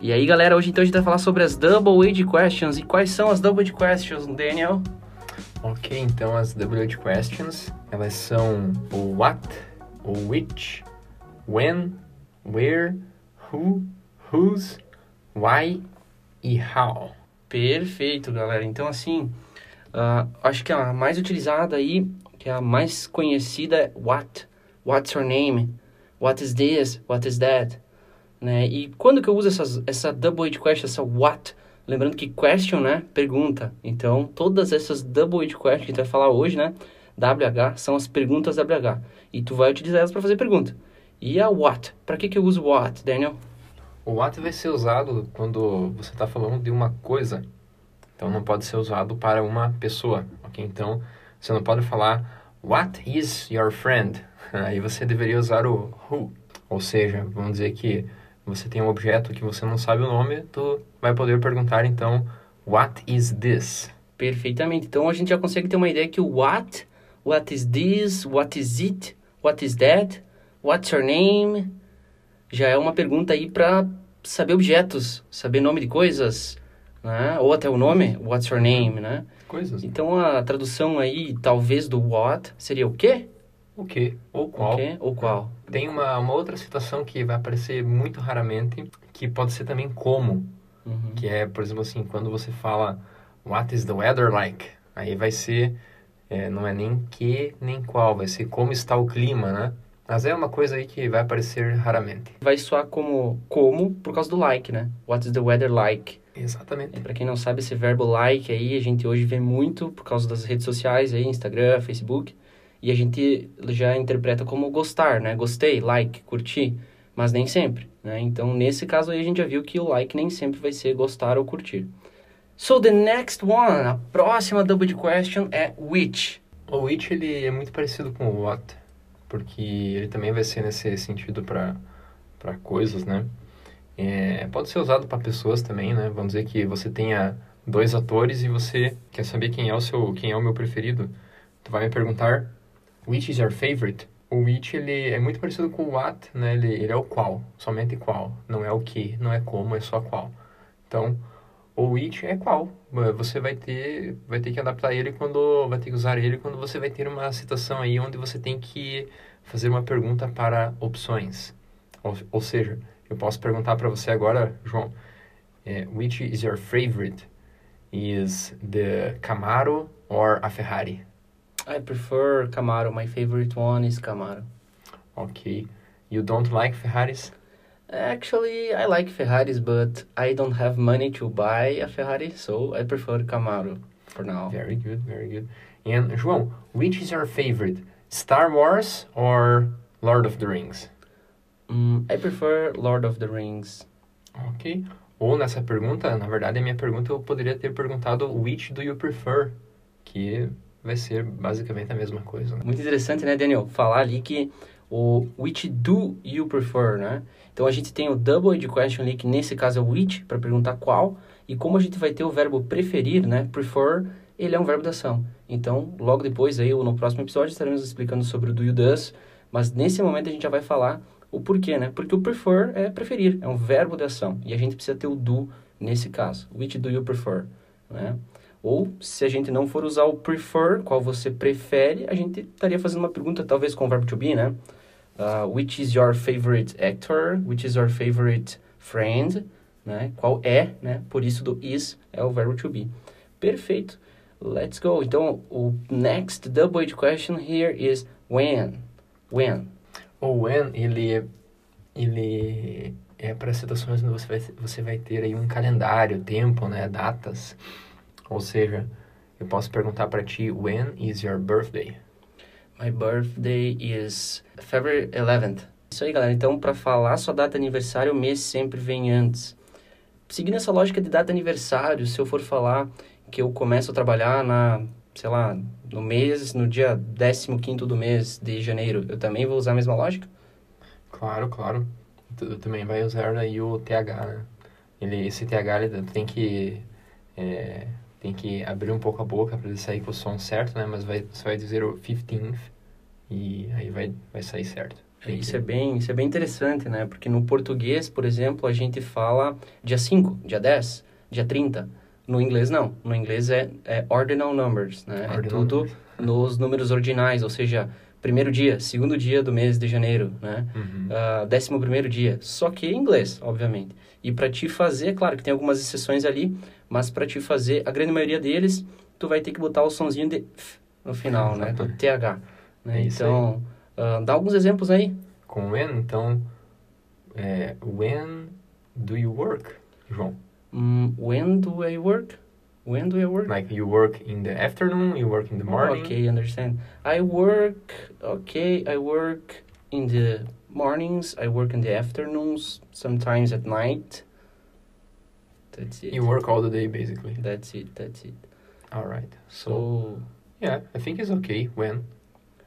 E aí, galera, hoje então a gente vai falar sobre as Double Age Questions. E quais são as Double Age Questions, Daniel? Ok, então as Double Age Questions, elas são o what, o which, when, where, who, whose, why e how. Perfeito, galera. Então, assim, uh, acho que a mais utilizada aí, que é a mais conhecida é what. What's your name? What is this? What is that? Né? E quando que eu uso essas, essa double question, essa what? Lembrando que question, né? Pergunta. Então, todas essas double age questions que gente vai falar hoje, né? WH, são as perguntas WH. E tu vai utilizar elas para fazer pergunta. E a what? Para que que eu uso what, Daniel? O what vai ser usado quando você está falando de uma coisa. Então, não pode ser usado para uma pessoa, ok? Então, você não pode falar What is your friend? Aí você deveria usar o who. Ou seja, vamos dizer que você tem um objeto que você não sabe o nome, tu vai poder perguntar então, what is this? Perfeitamente. Então a gente já consegue ter uma ideia que o what, what is this, what is it, what is that, what's your name, já é uma pergunta aí para saber objetos, saber nome de coisas, né? Ou até o nome, what's your name, né? Coisas. Então a tradução aí, talvez do what, seria o quê? O que ou qual. O quê ou qual. Tem uma, uma outra situação que vai aparecer muito raramente, que pode ser também como. Uhum. Que é, por exemplo, assim, quando você fala What is the weather like? Aí vai ser, é, não é nem que nem qual, vai ser como está o clima, né? Mas é uma coisa aí que vai aparecer raramente. Vai soar como como por causa do like, né? What is the weather like? Exatamente. Para quem não sabe, esse verbo like aí, a gente hoje vê muito por causa das redes sociais aí, Instagram, Facebook. E a gente já interpreta como gostar, né? Gostei, like, curti, mas nem sempre, né? Então, nesse caso aí, a gente já viu que o like nem sempre vai ser gostar ou curtir. So, the next one, a próxima double question é which. O which, ele é muito parecido com o what, porque ele também vai ser nesse sentido para coisas, né? É, pode ser usado para pessoas também, né? Vamos dizer que você tenha dois atores e você quer saber quem é o seu, quem é o meu preferido. Tu vai me perguntar Which is your favorite? O which, ele é muito parecido com o what, né? Ele, ele é o qual, somente qual. Não é o que, não é como, é só qual. Então, o which é qual. Você vai ter, vai ter que adaptar ele quando, vai ter que usar ele quando você vai ter uma situação aí onde você tem que fazer uma pergunta para opções. Ou, ou seja, eu posso perguntar para você agora, João, é, which is your favorite? Is the Camaro or a Ferrari? I prefer Camaro. My favorite one is Camaro. Okay. You don't like Ferraris? Actually, I like Ferraris, but I don't have money to buy a Ferrari, so I prefer Camaro for now. Very good, very good. And João, which is your favorite? Star Wars or Lord of the Rings? Mm, I prefer Lord of the Rings. Ok. Ou nessa pergunta, na verdade, a minha pergunta eu poderia ter perguntado which do you prefer? Que vai ser basicamente a mesma coisa. Né? Muito interessante, né, Daniel? Falar ali que o which do you prefer, né? Então a gente tem o double ed question ali, que nesse caso é o which, para perguntar qual, e como a gente vai ter o verbo preferir, né? Prefer, ele é um verbo da ação. Então, logo depois aí, ou no próximo episódio, estaremos explicando sobre o do you does, mas nesse momento a gente já vai falar o porquê, né? Porque o prefer é preferir, é um verbo de ação, e a gente precisa ter o do nesse caso. Which do you prefer, né? Ou, se a gente não for usar o prefer, qual você prefere, a gente estaria fazendo uma pergunta, talvez com o verbo to be, né? Uh, which is your favorite actor? Which is your favorite friend? Né? Qual é, né? Por isso do is é o verbo to be. Perfeito. Let's go. Então, o next double question here is when. When. O when, ele, ele é para situações onde você vai, você vai ter aí um calendário, tempo, né? Datas. Ou seja, eu posso perguntar para ti, when is your birthday? My birthday is February 11th. Isso aí, galera. Então, para falar sua data aniversário, o mês sempre vem antes. Seguindo essa lógica de data aniversário, se eu for falar que eu começo a trabalhar na, sei lá, no mês, no dia 15 do mês de janeiro, eu também vou usar a mesma lógica? Claro, claro. Tu, também vai usar aí o TH, né? Ele, esse TH ele tem que é, tem que abrir um pouco a boca para ele sair com o som certo, né? Mas vai, você vai dizer o 15th e aí vai, vai sair certo. É, isso é bem, isso é bem interessante, né? Porque no português, por exemplo, a gente fala dia 5, dia 10, dia 30. No inglês, não. No inglês é, é ordinal numbers, né? Ordinal é tudo numbers. nos números ordinais, ou seja, primeiro dia, segundo dia do mês de janeiro, né? Uhum. Ah, décimo primeiro dia. Só que em inglês, obviamente. E para te fazer, claro que tem algumas exceções ali, mas para te fazer, a grande maioria deles, tu vai ter que botar o sonzinho de f no final, né? Do. TH. Né? É então, ah, dá alguns exemplos aí. Com when, então, é, when do you work, João? Hum, when do I work? When do I work? Like you work in the afternoon, you work in the morning. Oh, okay, understand. I work, okay, I work in the mornings, I work in the afternoons, sometimes at night. That's it. You work all the day, basically. That's it, that's it. All right. So, So, yeah, I think it's okay when.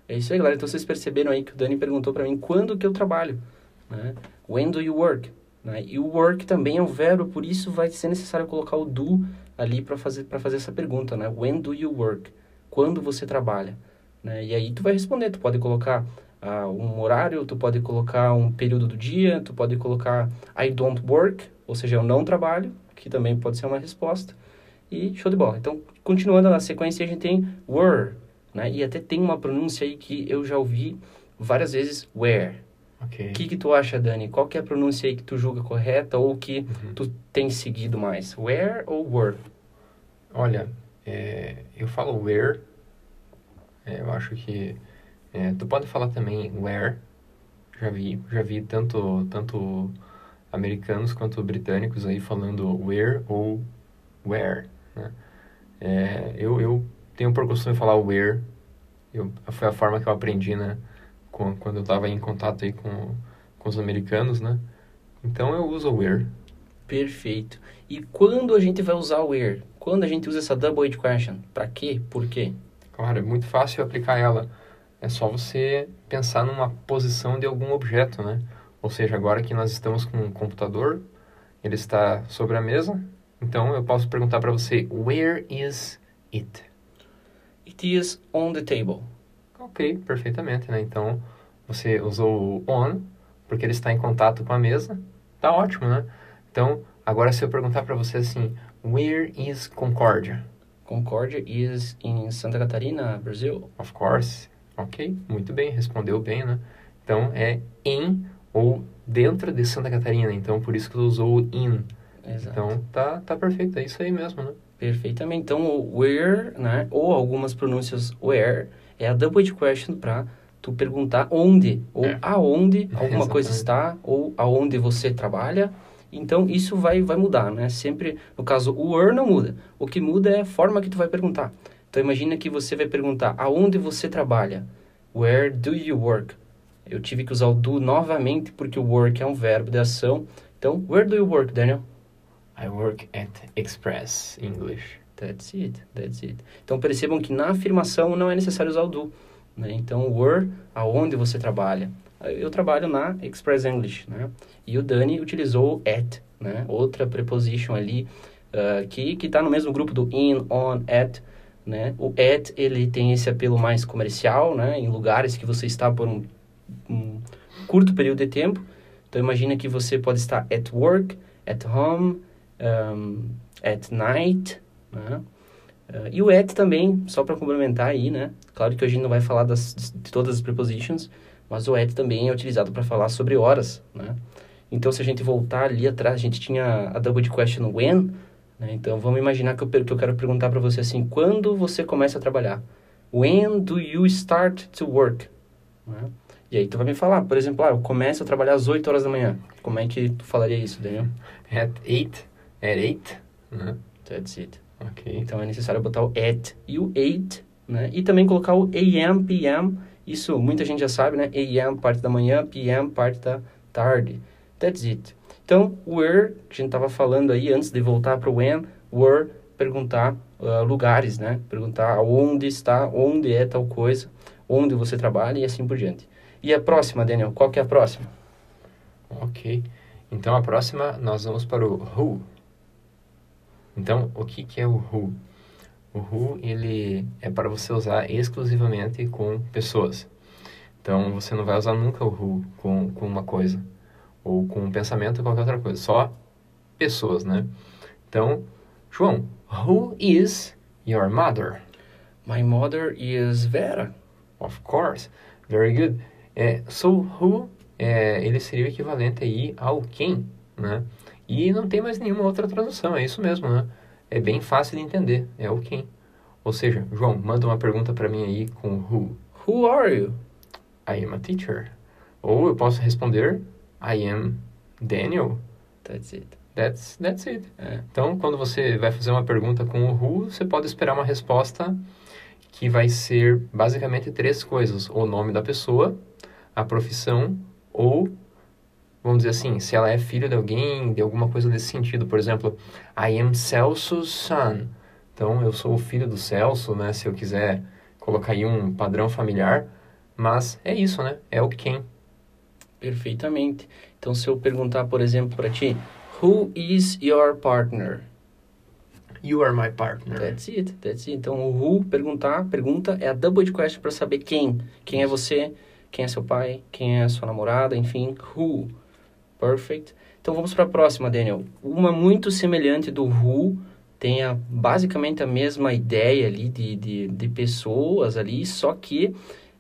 é isso aí, galera. Então, vocês perceberam aí que o Dani perguntou pra mim quando que eu trabalho, né? When do you work? Né? E o work também é um verbo, por isso vai ser necessário colocar o do ali para fazer, fazer essa pergunta, né? When do you work? Quando você trabalha? Né? E aí tu vai responder, tu pode colocar ah, um horário, tu pode colocar um período do dia, tu pode colocar I don't work, ou seja, eu não trabalho, que também pode ser uma resposta. E show de bola. Então, continuando na sequência, a gente tem were, né? E até tem uma pronúncia aí que eu já ouvi várias vezes, where. O que que tu acha, Dani? Qual que é a pronúncia aí que tu julga correta ou que Uhum. tu tem seguido mais? Where ou were? Olha, é, eu falo where. É, eu acho que é, tu pode falar também where. Já vi, já vi tanto tanto americanos quanto britânicos aí falando where ou where. Né? É, eu, eu tenho por costume falar where. Eu, foi a forma que eu aprendi, né? Com- quando eu estava em contato aí com, com os americanos, né? Então eu uso where. Perfeito. E quando a gente vai usar o where? Quando a gente usa essa double question? Pra quê? Por quê? Claro, é muito fácil aplicar ela. É só você pensar numa posição de algum objeto, né? Ou seja, agora que nós estamos com um computador, ele está sobre a mesa, então eu posso perguntar para você, where is it? It is on the table. Ok, perfeitamente, né? Então, você usou o on, porque ele está em contato com a mesa, tá ótimo, né? Então, agora se eu perguntar para você assim, where is Concórdia? Concórdia is in Santa Catarina, Brasil. Of course. Ok, muito bem, respondeu bem, né? Então é em ou dentro de Santa Catarina, então por isso que tu usou o in. Exato. Então tá, tá perfeito, é isso aí mesmo, né? Perfeitamente. Então, o where, né? Ou algumas pronúncias where, é a double question para tu perguntar onde ou É. aonde alguma coisa Exatamente. está ou aonde você trabalha. Então, isso vai, vai mudar, né? Sempre, no caso, o where não muda. O que muda é a forma que tu vai perguntar. Então, imagina que você vai perguntar aonde você trabalha. Where do you work? Eu tive que usar o do novamente porque o work é um verbo de ação. Então, where do you work, Daniel? I work at Express English. That's it, that's it. Então percebam que na afirmação não é necessário usar o do. Né? Então, where, aonde você trabalha. Eu trabalho na Express English, né? E o Dani utilizou at, né? Outra preposition ali, ah, que está no mesmo grupo do in, on, at, né? O at, ele tem esse apelo mais comercial, né? Em lugares que você está por um, um curto período de tempo. Então, imagina que você pode estar at work, at home, um, at night, né? Uh, e o at também, só para complementar aí, né? Claro que hoje a gente não vai falar das, de todas as prepositions, mas o at também é utilizado para falar sobre horas, né? Então, se a gente voltar ali atrás, a gente tinha a double question when, né? Então, vamos imaginar que eu, que eu quero perguntar para você assim, quando você começa a trabalhar? When do you start to work? Né? E aí tu vai me falar, por exemplo, ah, eu começo a trabalhar às 8 horas da manhã. Como é que tu falaria isso, Daniel? At 8, at 8, né? That's it. Então é necessário botar o at e o 8, né? E também colocar o AM, PM. Isso muita gente já sabe, né? AM, parte da manhã, PM, parte da tarde. That's it. Então, where, que a gente estava falando aí antes de voltar para o when, where, perguntar ah, lugares, né? Perguntar onde está, onde é tal coisa, onde você trabalha e assim por diante. E a próxima, Daniel, qual que é a próxima? Ok. Então a próxima nós vamos para o who. Então, o que, que é o who? O who, ele é para você usar exclusivamente com pessoas. Então, você não vai usar nunca o who com, com uma coisa, ou com um pensamento ou qualquer outra coisa, só pessoas, né? Então, João, who is your mother? My mother is Vera. Of course. Very good. É, so, who, é, ele seria o equivalente aí ao quem, né? E não tem mais nenhuma outra tradução, é isso mesmo, né? É bem fácil de entender, é o quem. Ou seja, João, manda uma pergunta para mim aí com who. Who are you? I am a teacher. Ou eu posso responder I am Daniel. That's it. That's, that's it. É. Então, quando você vai fazer uma pergunta com o who, você pode esperar uma resposta que vai ser basicamente três coisas: o nome da pessoa, a profissão ou, vamos dizer assim, se ela é filha de alguém, de alguma coisa desse sentido. Por exemplo, I am Celso's son. Então, eu sou o filho do Celso, né? Se eu quiser colocar aí um padrão familiar. Mas é isso, né? É o quem. Perfeitamente. Então, se eu perguntar, por exemplo, para ti, Who is your partner? You are my partner. That's it, that's it. Então, o who, perguntar, pergunta, é a double question para saber quem. Quem é você, quem é seu pai, quem é sua namorada, enfim, who. Perfect. Então, vamos para a próxima, Daniel. Uma muito semelhante do who, tem a, basicamente a mesma ideia ali de, de, de pessoas ali, só que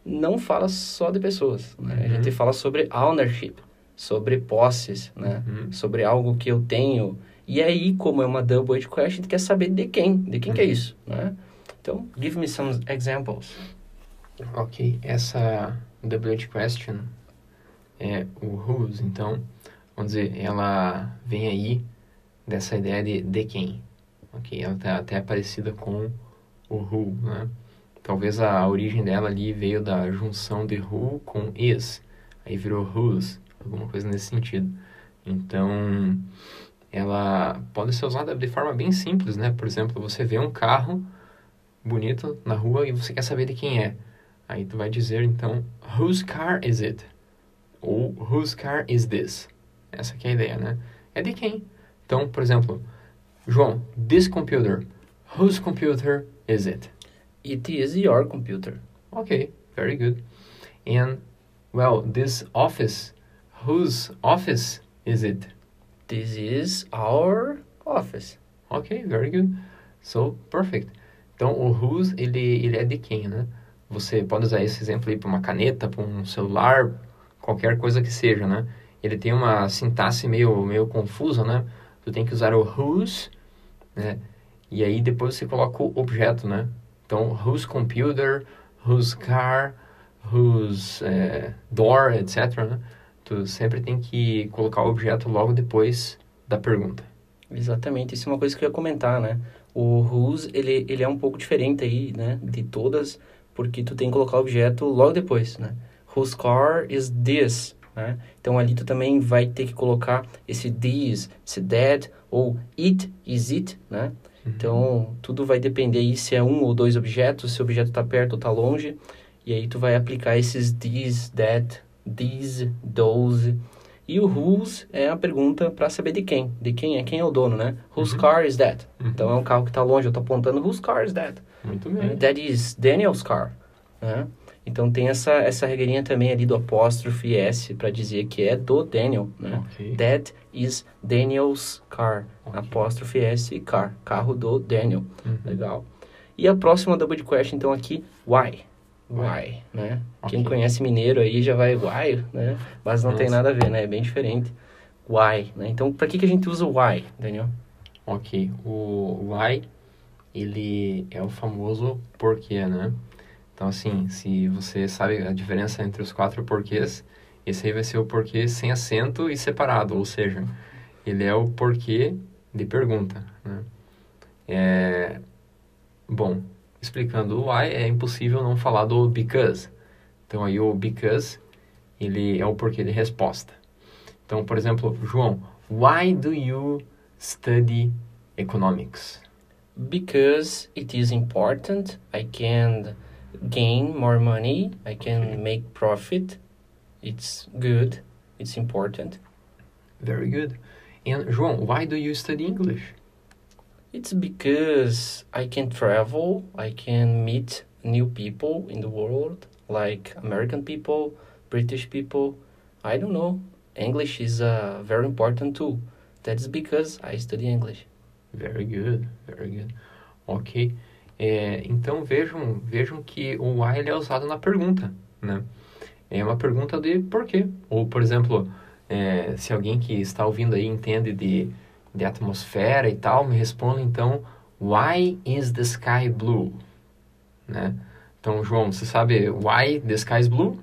não fala só de pessoas. Né? Uhum. A gente fala sobre ownership, sobre posses, né? Uhum. Sobre algo que eu tenho. E aí, como é uma double question, a gente quer saber de quem, de quem que é Uhum. isso, né? Então, give me some examples. Ok, essa double question é o whose, então, vamos dizer, ela vem aí dessa ideia de de quem. Ok, ela tá até parecida com o who, né? Talvez a origem dela ali veio da junção de who com is, aí virou whose, alguma coisa nesse sentido. Então, ela pode ser usada de forma bem simples, né? Por exemplo, você vê um carro bonito na rua e você quer saber de quem é. Aí tu vai dizer então, whose car is it? Ou whose car is this? Essa é a ideia, né? É de quem? Então, por exemplo, João, this computer, whose computer is it? It is your computer. Okay, very good. And well, this office, whose office is it? This is our office. Ok, very good. So, perfect. Então, o whose, ele, ele é de quem, né? Você pode usar esse exemplo aí para uma caneta, para um celular, qualquer coisa que seja, né? Ele tem uma sintaxe meio, meio confusa, né? Tu tem que usar o whose, né? E aí depois você coloca o objeto, né? Então, whose computer, whose car, whose eh, door, etc, né? Tu sempre tem que colocar o objeto logo depois da pergunta. Exatamente, isso é uma coisa que eu ia comentar, né? O whose, ele, ele é um pouco diferente aí, né? De todas, porque tu tem que colocar o objeto logo depois, né? Whose car is this, né? Então ali tu também vai ter que colocar esse this, esse that, ou it, is it, né? Então, tudo vai depender aí se é um ou dois objetos, se o objeto está perto ou está longe. E aí tu vai aplicar esses this, that, these, those. E o whose é a pergunta para saber de quem. De quem é, quem é o dono, né? Whose Uhum. car is that? Uhum. Então é um carro que está longe, eu estou apontando whose car is that? Muito né? bem. That is Daniel's car. Né? Então tem essa, essa regrinha também ali do apóstrofe S para dizer que é do Daniel, né? Ok. That is Daniel's car. Ok. Apóstrofe S, car. Carro do Daniel. Uhum. Legal. E a próxima double question, então, aqui, why? Why. Né? Ok. Quem conhece mineiro aí já vai why, né? Mas não tem Nossa. nada a ver, né? É bem diferente. Why, né? Então, para que, que a gente usa o why, Daniel? Ok, o why, ele é o famoso porquê, né? Então, assim, se você sabe a diferença entre os quatro porquês, esse aí vai ser o porquê sem acento e separado, ou seja, ele é o porquê de pergunta, né? É... Bom, explicando o why, é impossível não falar do because. Então, aí o because, ele é o porquê de resposta. Então, por exemplo, João, why do you study economics? Because it is important, I can gain more money, I can make profit. It's good, it's important. Very good. And João, why do you study English? It's because I can travel, I can meet new people in the world, like American people, British people. I don't know. English is a very important tool. That's because I study English. Very good, very good. Ok. É, então vejam, vejam que o why ele é usado na pergunta, né? É uma pergunta de porquê. Ou, por exemplo, é, se alguém que está ouvindo aí entende de, de atmosfera e tal, me responda então, why is the sky blue? Né? Então, João, você sabe why the sky is blue?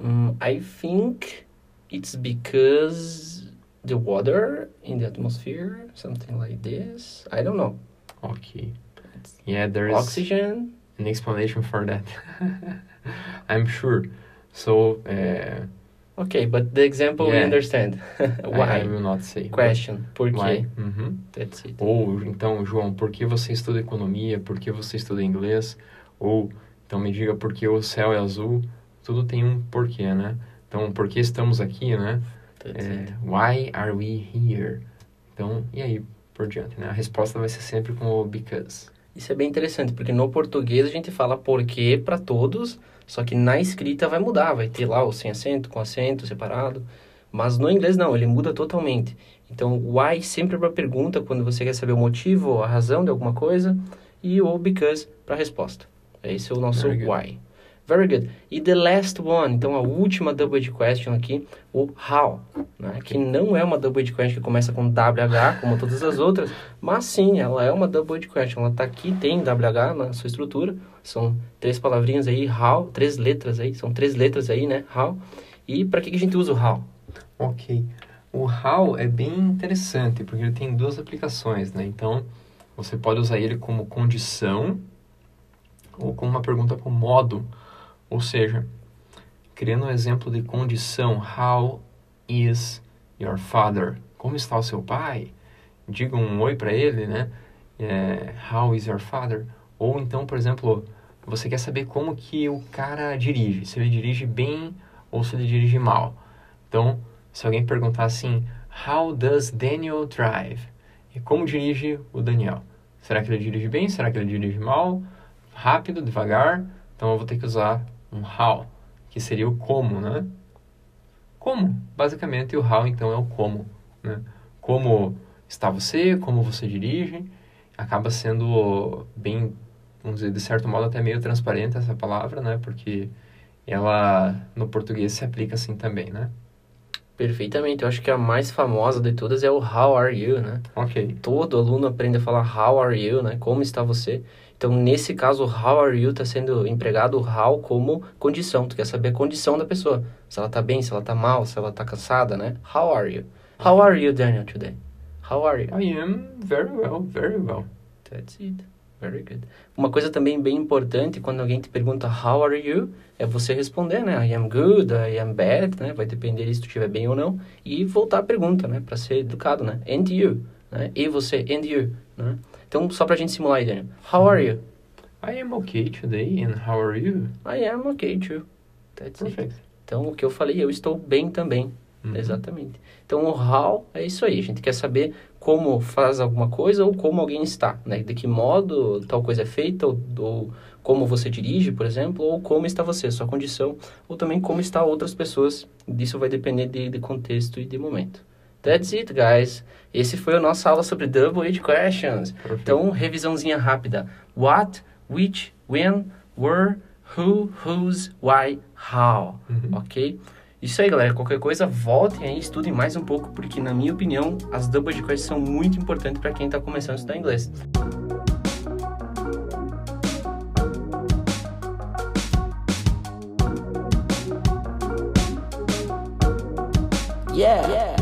Um, I think it's because the water in the atmosphere, something like this. I don't know. Okay. Yeah, there is Oxygen. an explanation for that. I'm sure. So, uh, Okay, but the example we Yeah. understand. why? I, Why? will not say. Question. Por Why? quê? Uhum. That's it. Ou, então, João, por que você estuda economia? Por que você estuda inglês? Ou, então me diga por que o céu é azul? Tudo tem um porquê, né? Então, por que estamos aqui, né? É, why are we here? Então, e aí por diante, né? A resposta vai ser sempre com o because. Isso é bem interessante, porque no português a gente fala porquê para todos, só que na escrita vai mudar, vai ter lá o sem acento, com acento, separado. Mas no inglês não, ele muda totalmente. Então, why sempre para pergunta, quando você quer saber o motivo ou a razão de alguma coisa, e o because para resposta. Esse é o nosso why. Very good. E the last one, então a última double question aqui, o how, né? que não é uma double question que começa com WH, como todas as outras, mas sim, ela é uma double question. Ela tá aqui, tem WH na sua estrutura, são três palavrinhas aí, how, três letras aí, são três letras aí, né, how. E para que, que a gente usa o how? Ok. O how é bem interessante, porque ele tem duas aplicações, né? Então, você pode usar ele como condição ou como uma pergunta com modo. Ou seja, criando um exemplo de condição, how is your father? Como está o seu pai? Diga um oi para ele, né? É, how is your father? Ou então, por exemplo, você quer saber como que o cara dirige, se ele dirige bem ou se ele dirige mal. Então, se alguém perguntar assim, How does Daniel drive? E como dirige o Daniel? Será que ele dirige bem? Será que ele dirige mal? Rápido, devagar? Então eu vou ter que usar um how, que seria o como, né? Como? Basicamente o how então é o como, né? Como está você? Como você dirige? Acaba sendo bem, vamos dizer, de certo modo até meio transparente essa palavra, né? Porque ela no português se aplica assim também, né? Perfeitamente, eu acho que a mais famosa de todas é o how are you, né? Ok. Todo aluno aprende a falar how are you, né? Como está você? Então, nesse caso, o how are you está sendo empregado o how como condição. Tu quer saber a condição da pessoa. Se ela tá bem, se ela tá mal, se ela tá cansada, né? How are you? How are you, Daniel, today? How are you? I am very well, very well. That's it. Very good. Uma coisa também bem importante quando alguém te pergunta how are you, é você responder, né? I am good, I am bad, né? Vai depender se tu estiver bem ou não. E voltar a pergunta, né? Para ser educado, né? And you, né? E você, and you, né? Então, só pra gente simular aí, Daniel. How are you? I am okay today, and how are you? I am okay too. That's it. Perfect. Então, o que eu falei, eu estou bem também. Uhum. Exatamente. Então, o how é isso aí. A gente quer saber como faz alguma coisa ou como alguém está, né? De que modo tal coisa é feita, ou, ou como você dirige, por exemplo, ou como está você, sua condição, ou também como está outras pessoas. Disso vai depender de, de contexto e de momento. That's it, guys. Esse foi a nossa aula sobre Double Age Questions. Perfect. Então, revisãozinha rápida. What, which, when, where, who, whose, why, how. Uhum. Ok? Isso aí, galera. Qualquer coisa, voltem aí, estudem mais um pouco, porque, na minha opinião, as double age questions são muito importantes para quem está começando a estudar inglês. Yeah!